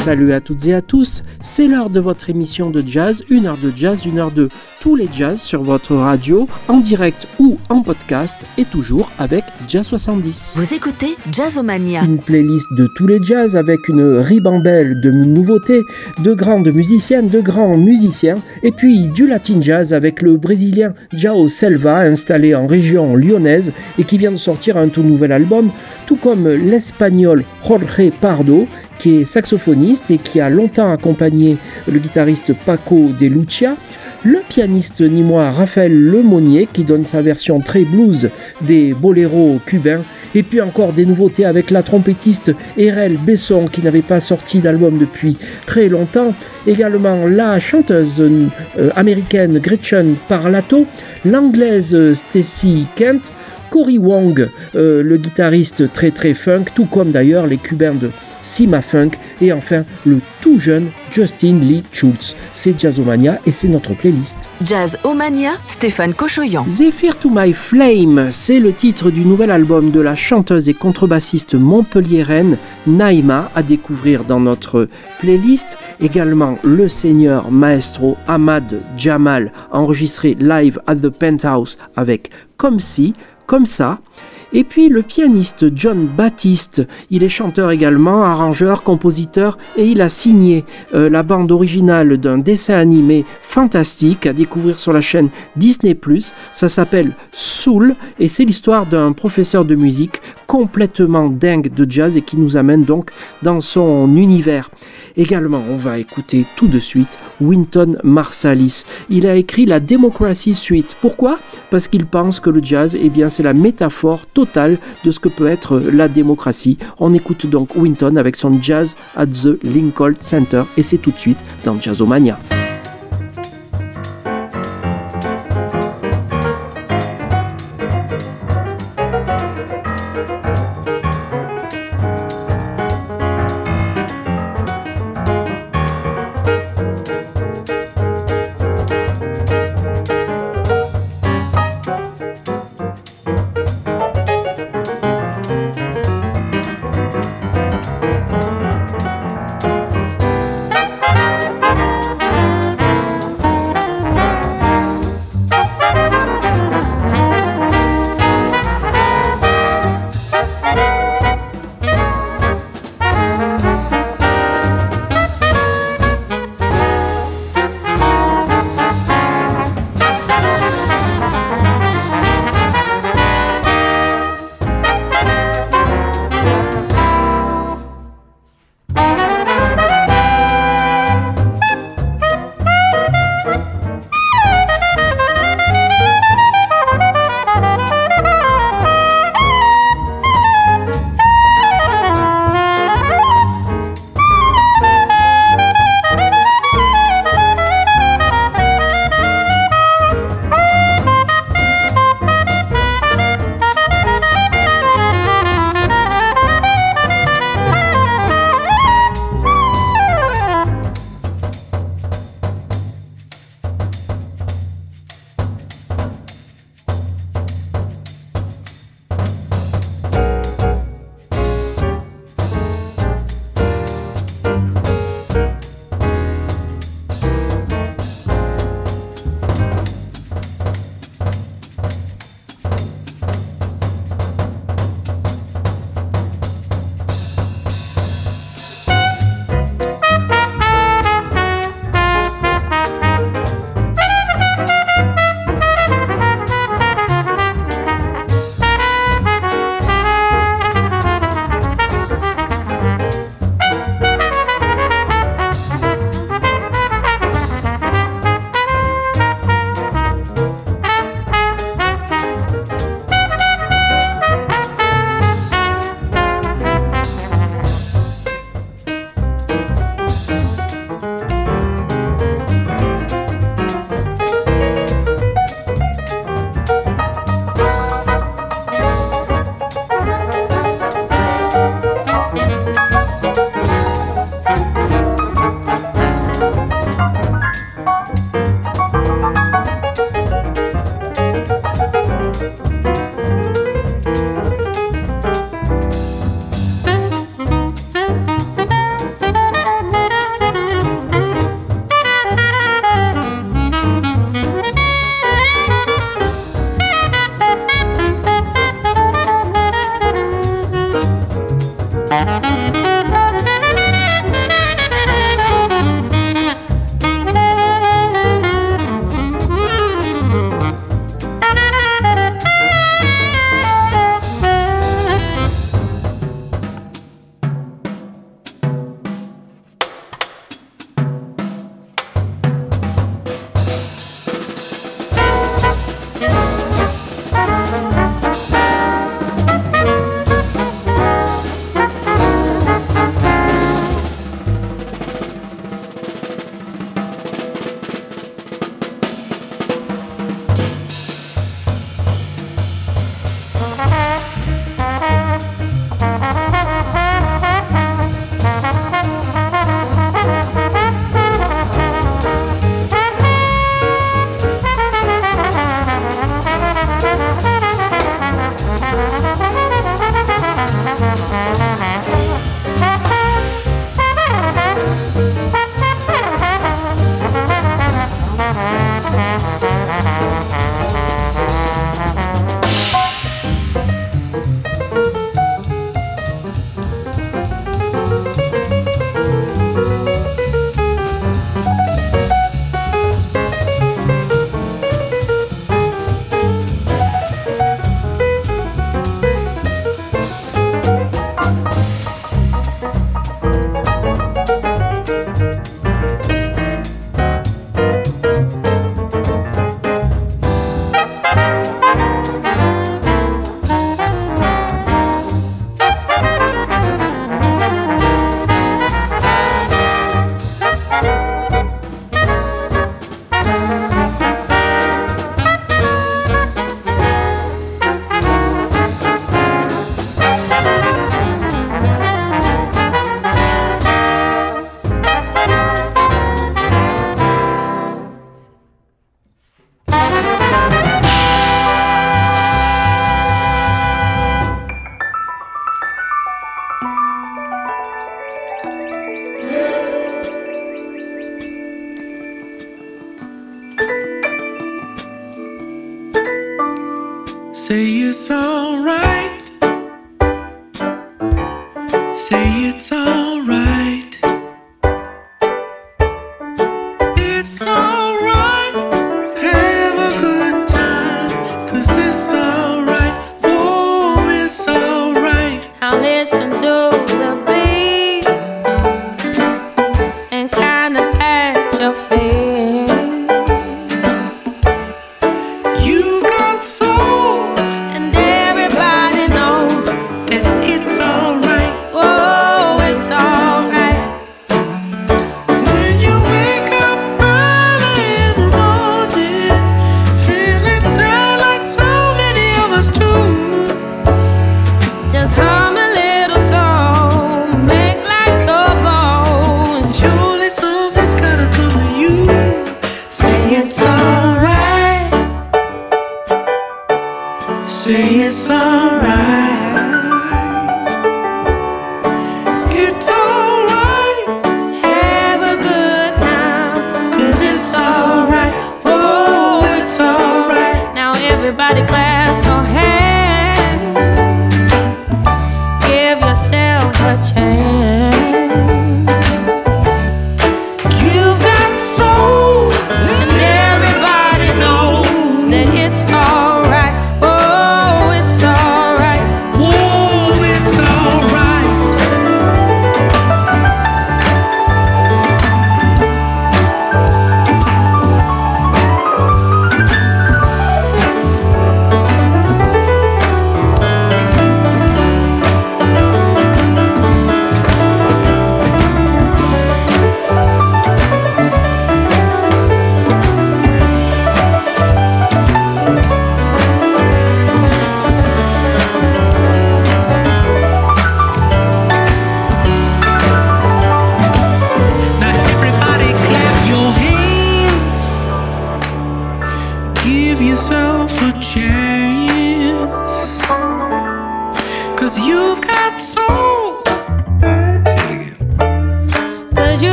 Salut à toutes et à tous, c'est l'heure de votre émission de jazz, une heure de jazz, une heure de tous les jazz sur votre radio, en direct ou en podcast, et toujours avec Jazz 70. Vous écoutez Jazzomania. Une playlist de tous les jazz avec une ribambelle de nouveautés, de grandes musiciennes, de grands musiciens, et puis du latin jazz avec le brésilien Jao Selva, installé en région lyonnaise et qui vient de sortir un tout nouvel album, tout comme l'espagnol Jorge Pardo, qui est saxophoniste et qui a longtemps accompagné le guitariste Paco de Lucia, le pianiste nîmois Raphaël Lemonnier qui donne sa version très blues des boléros cubains et puis encore des nouveautés avec la trompettiste Erel Besson qui n'avait pas sorti d'album depuis très longtemps. Également la chanteuse euh, américaine Gretchen Parlato, l'anglaise Stacy Kent, Cory Wong, euh, le guitariste très très funk, tout comme d'ailleurs les cubains de Sima Funk et enfin le tout jeune Justin Lee Schultz. C'est Jazzomania et c'est notre playlist. Jazzomania, Stéphane Cochoyan. Zephyr to My Flame, c'est le titre du nouvel album de la chanteuse et contrebassiste montpelliéraine Naïma à découvrir dans notre playlist. Également le seigneur maestro Ahmad Jamal enregistré live at the Penthouse avec Comme si, comme ça. Et puis le pianiste John Baptiste, il est chanteur également, arrangeur, compositeur et il a signé euh, la bande originale d'un dessin animé fantastique à découvrir sur la chaîne Disney ⁇ Ça s'appelle Soul et c'est l'histoire d'un professeur de musique complètement dingue de jazz et qui nous amène donc dans son univers. Également, on va écouter tout de suite Winton Marsalis. Il a écrit la Democracy Suite. Pourquoi? Parce qu'il pense que le jazz, eh bien, c'est la métaphore totale de ce que peut être la démocratie. On écoute donc Winton avec son Jazz at the Lincoln Center et c'est tout de suite dans Jazzomania.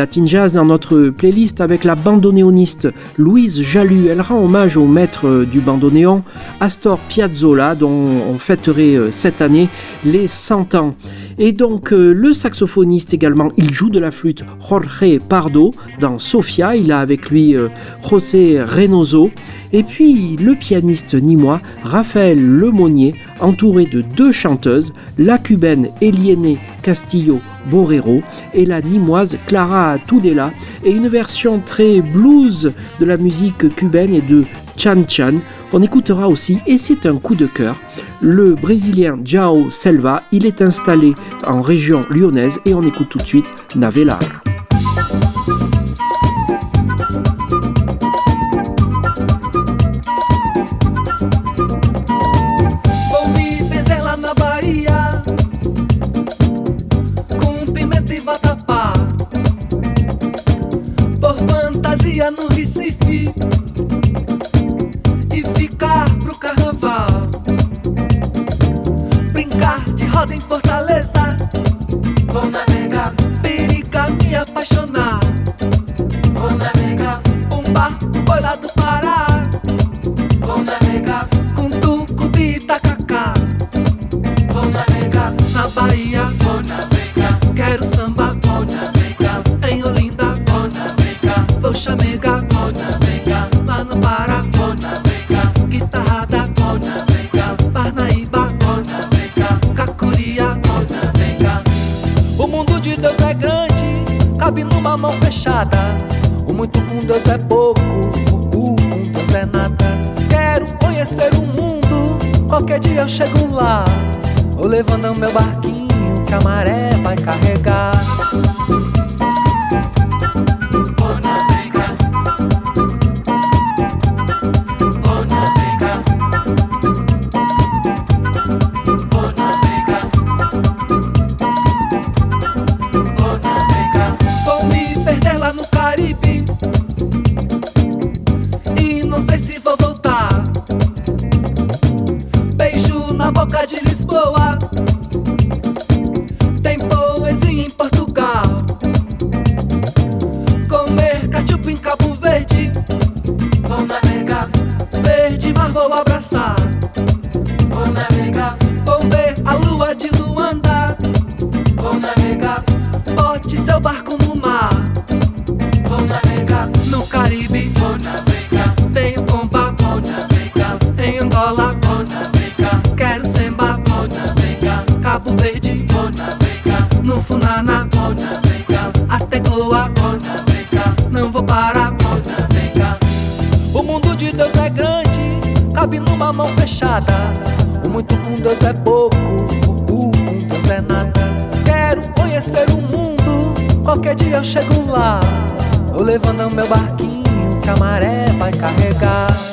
Latin jazz dans notre playlist avec la bandoneoniste Louise Jalu. Elle rend hommage au maître du bandoneon, Astor Piazzolla, dont on fêterait euh, cette année les 100 ans. Et donc euh, le saxophoniste également, il joue de la flûte Jorge Pardo dans Sofia. Il a avec lui euh, José Reynoso. Et puis le pianiste nîmois Raphaël Lemonnier, entouré de deux chanteuses, la cubaine Eliene Castillo Borrero et la nîmoise Clara Tudela, et une version très blues de la musique cubaine et de Chan Chan. On écoutera aussi, et c'est un coup de cœur, le Brésilien Jao Selva. Il est installé en région lyonnaise et on écoute tout de suite Navelar. no roda em Fortaleza. Vou navegar, periga me apaixonar. Numa mão fechada. O muito com Deus é pouco, o cu com Deus é nada. Quero conhecer o mundo, qualquer dia eu chego lá. Ou levando meu barquinho que a maré vai carregar. Angola. Quero semba. Cabo Verde. No Funana. Até Goa. Não vou parar. O mundo de Deus é grande, cabe numa mão fechada. O muito com Deus é pouco, o com Deus é nada. Quero conhecer o mundo, qualquer dia eu chego lá. Vou levando meu barquinho que a maré vai carregar.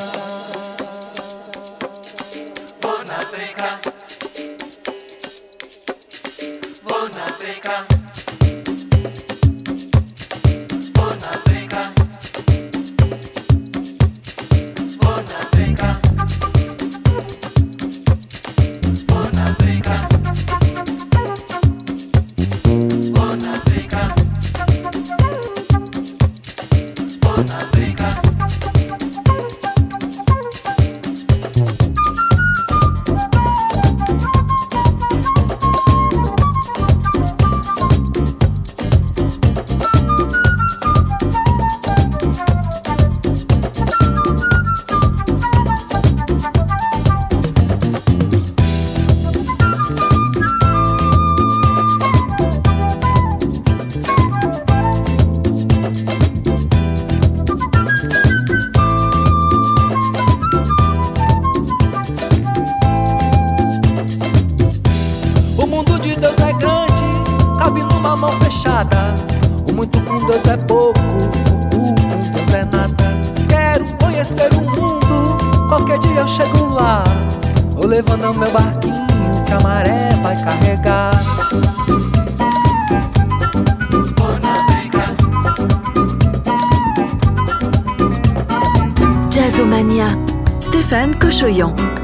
Stéphane Cochoyan.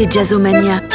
Écoutez Jazzomania.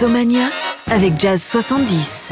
Jazzomania avec Jazz 70.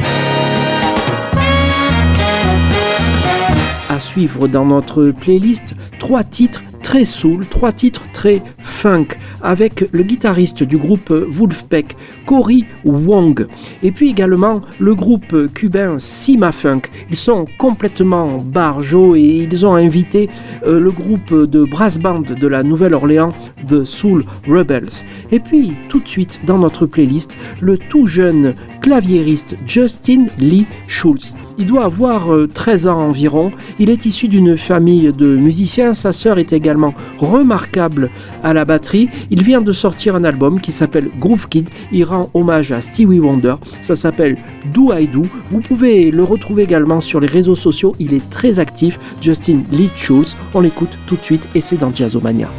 À suivre dans notre playlist, trois titres très soul, trois titres très funk, avec le guitariste du groupe Wolfpack, Cory Wong. Et puis également le groupe cubain Sima Funk. Ils sont complètement barjots et ils ont invité euh, le groupe de brass band de la Nouvelle-Orléans, The Soul Rebels. Et puis tout de suite dans notre playlist, le tout jeune claviériste Justin Lee Schultz. Il doit avoir 13 euh, ans environ. Il est issu d'une famille de musiciens. Sa sœur est également remarquable à la batterie. Il vient de sortir un album qui s'appelle Groove Kid. Il rend hommage à Stevie Wonder. Ça s'appelle Do I Do. Vous pouvez le retrouver également sur les réseaux sociaux. Il est très actif. Justin Lee Schultz. On l'écoute tout de suite et c'est dans Jazzomania.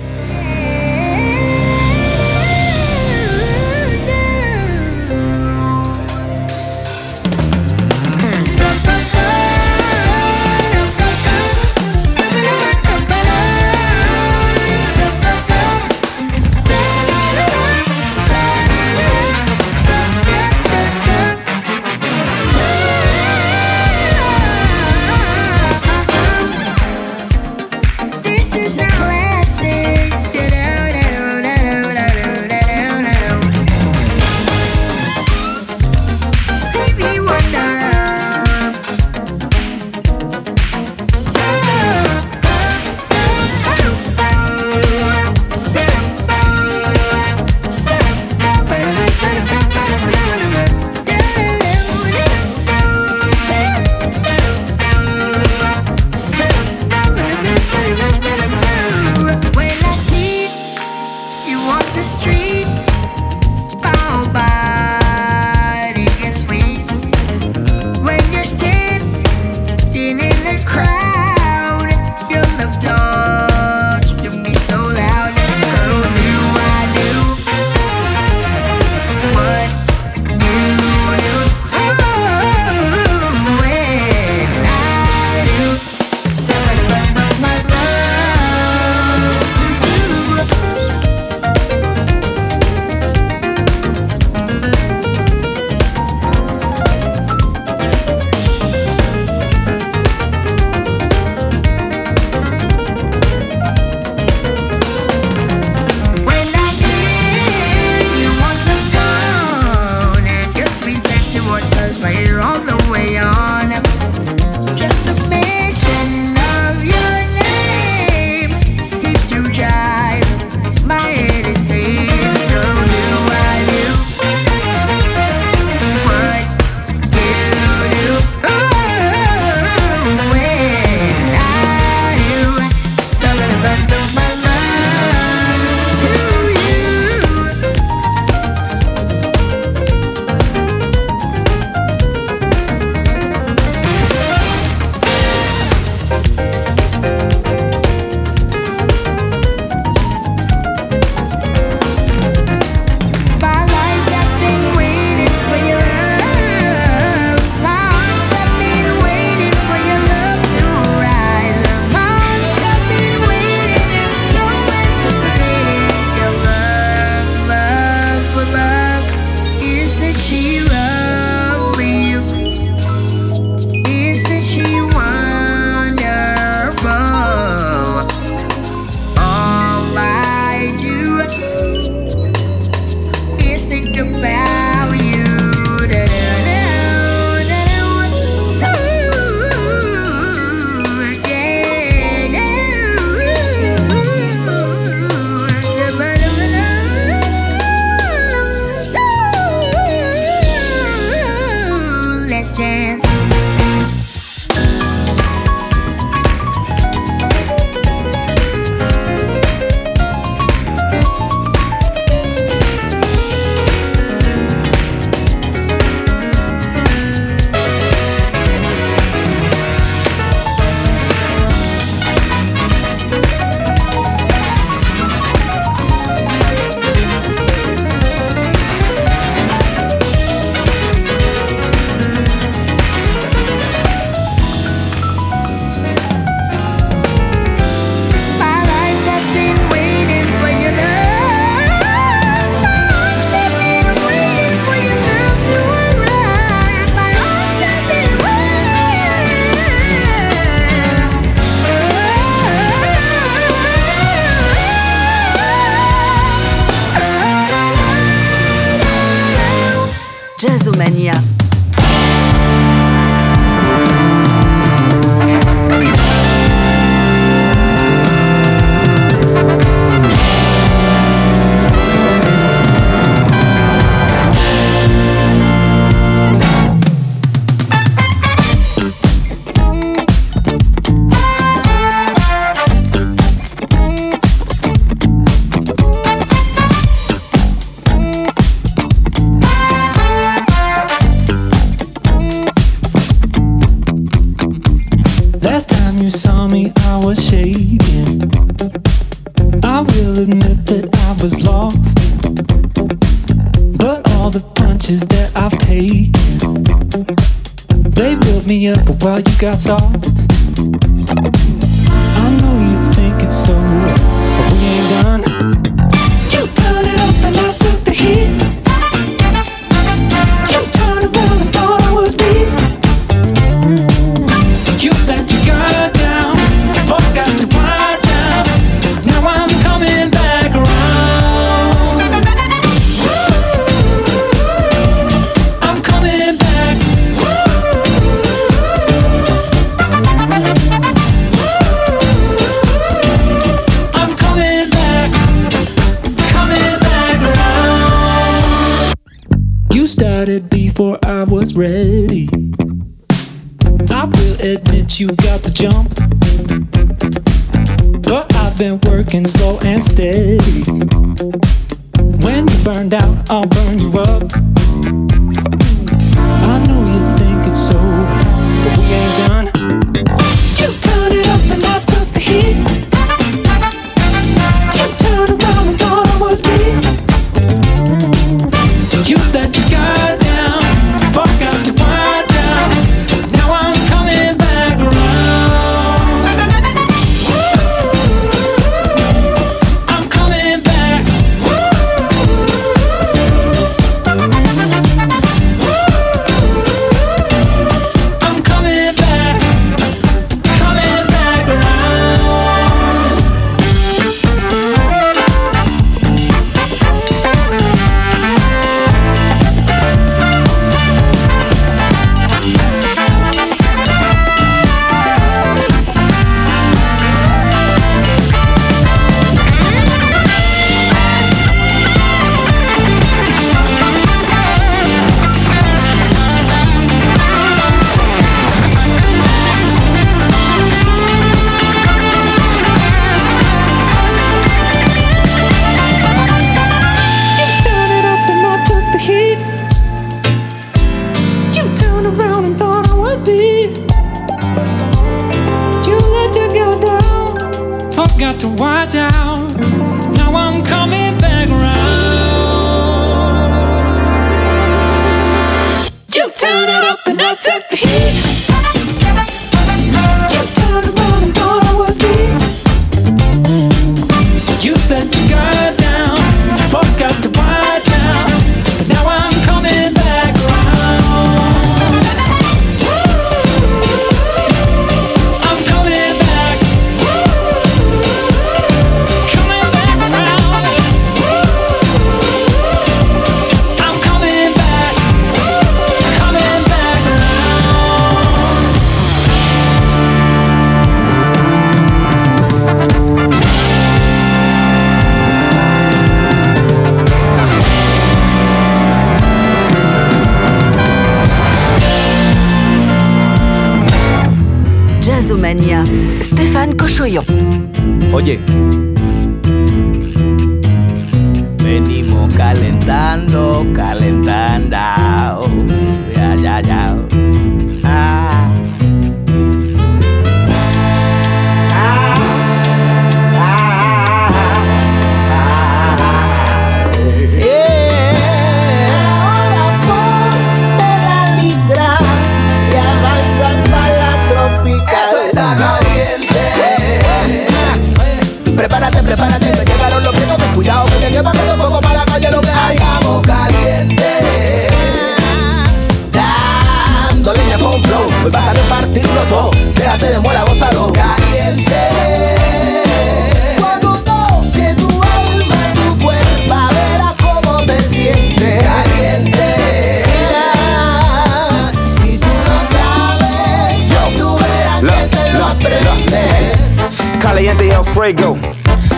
Fuego.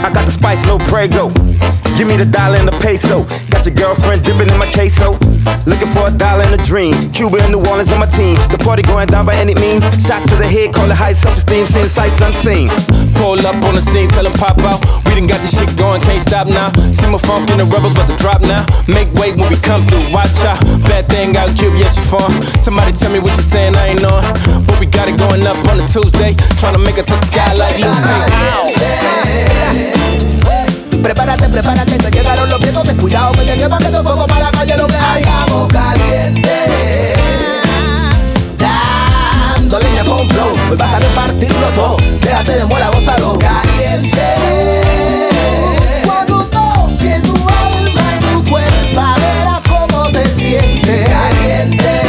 I got the spice, no prego. Give me the dollar and the peso. Got your girlfriend dipping in my queso. Looking for a dollar and a dream. Cuba and New Orleans on my team. The party going down by any means. Shots to the head, call it high self-esteem. Seeing sights unseen. Pull up on the scene, tell them pop out. We done got this shit going, can't stop now. See my funk and the rebels about to drop now. Make way when we come through, watch out. Bad thing out, Cuba, yeah, she fun. Somebody tell me what she saying, I ain't know. But we got it going up on a Tuesday. Trying to make it to the sky like Luke. Prepárate, prepárate, te llegaron los vientos, ten cuidado, que te lleva que te fuego para la calle, lo que hayamos caliente. Con flow, hoy vas a repartirlo todo, déjate de muela, gózalo. Caliente. Cuando toque tu alma y tu cuerpo, verás cómo te sientes. Caliente.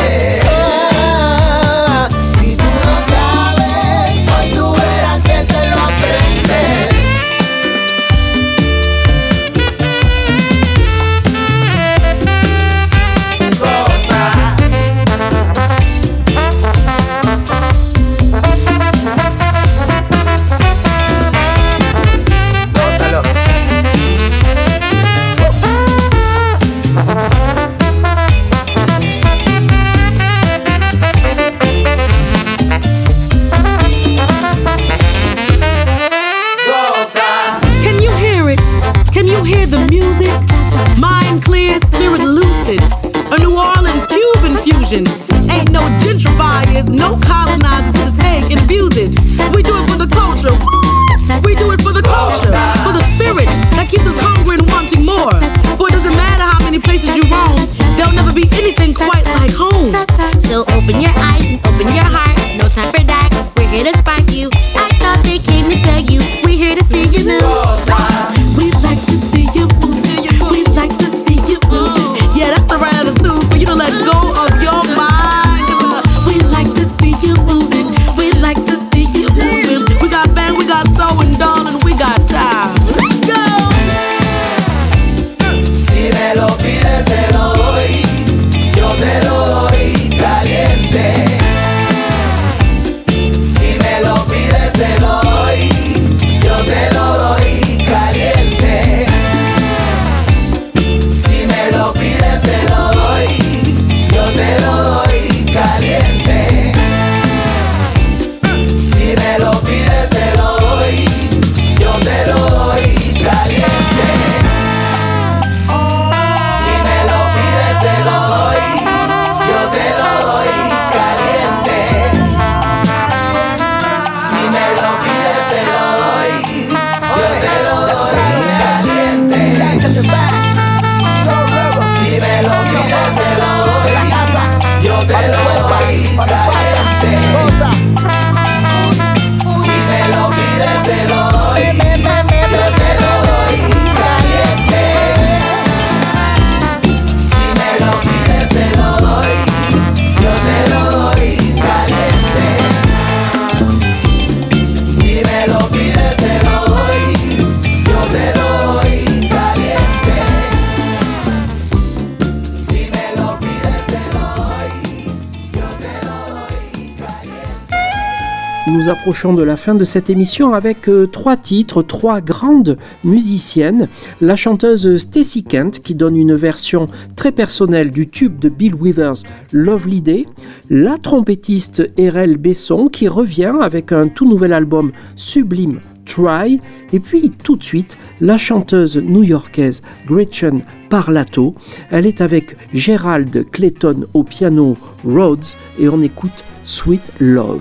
stop. Approchons de la fin de cette émission avec euh, trois titres, trois grandes musiciennes. La chanteuse Stacy Kent qui donne une version très personnelle du tube de Bill Withers, Lovely Day. La trompettiste Erel Besson qui revient avec un tout nouvel album sublime Try. Et puis tout de suite, la chanteuse new-yorkaise Gretchen Parlato. Elle est avec Gerald Clayton au piano Rhodes et on écoute Sweet Love.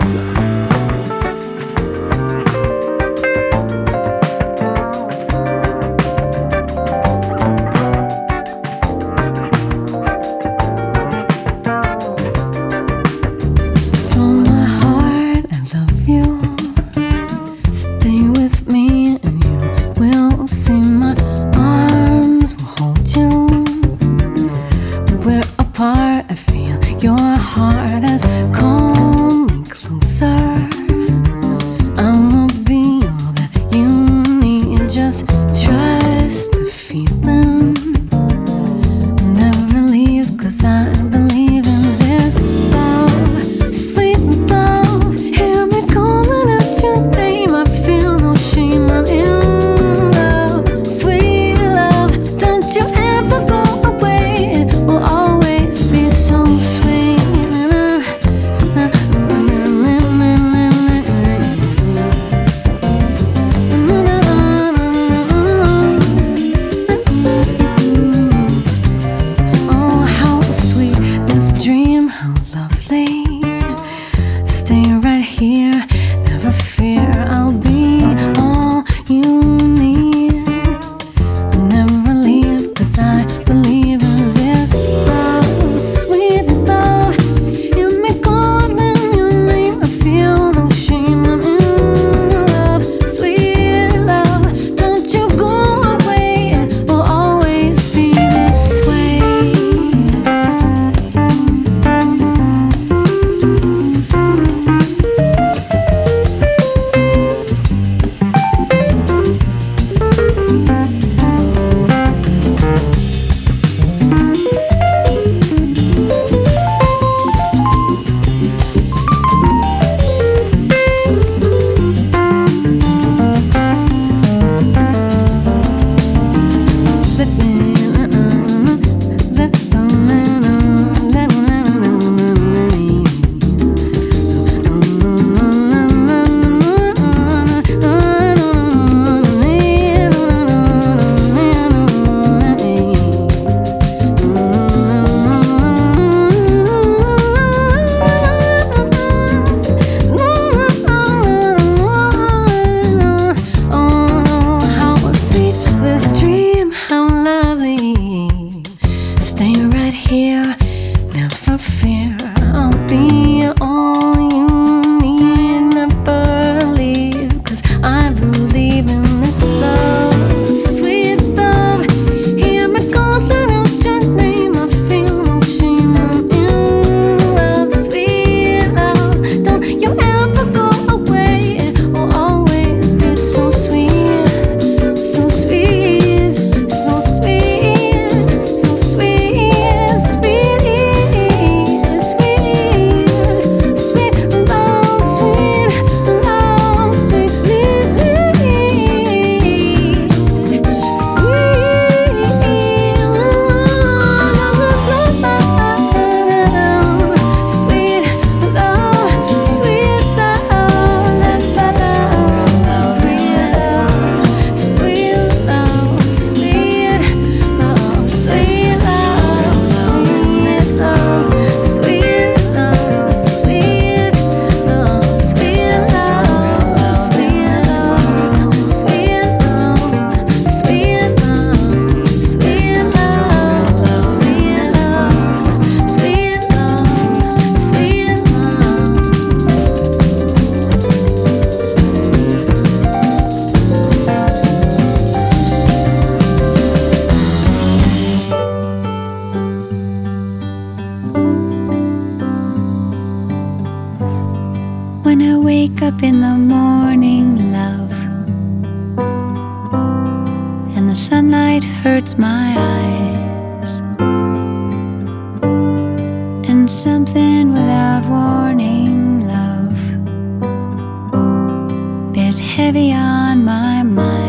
My mind.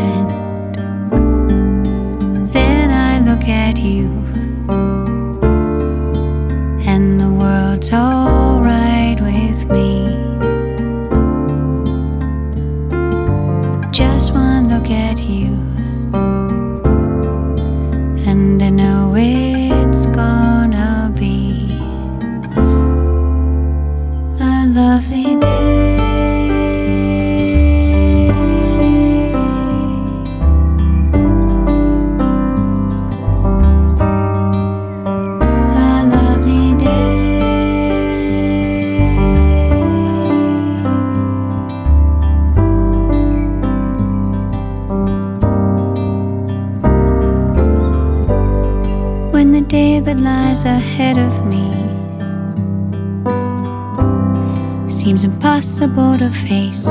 Impossible to face,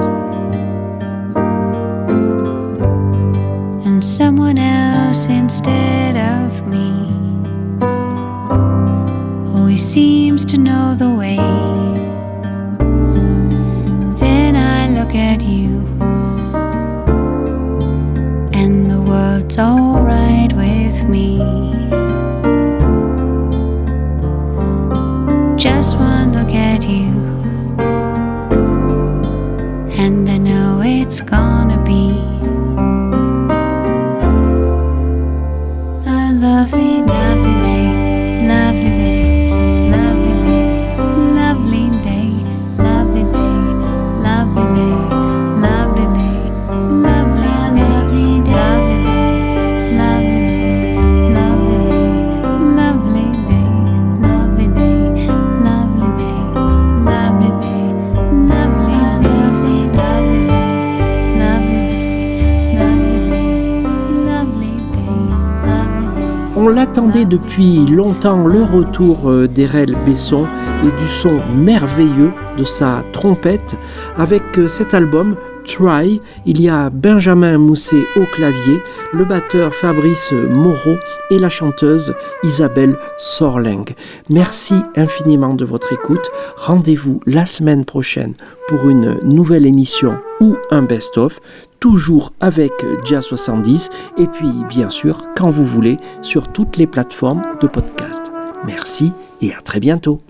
and someone else instead of me always seems to know l'attendait depuis longtemps le retour euh, d'Erel Besson et du son merveilleux de sa trompette. Avec euh, cet album Try, il y a Benjamin Mousset au clavier, le batteur Fabrice Moreau et la chanteuse Isabelle Sorling. Merci infiniment de votre écoute. Rendez-vous la semaine prochaine pour une nouvelle émission ou un best-of, toujours avec Jazz 70 et puis bien sûr quand vous voulez sur toutes les plateformes de podcast. Merci et à très bientôt.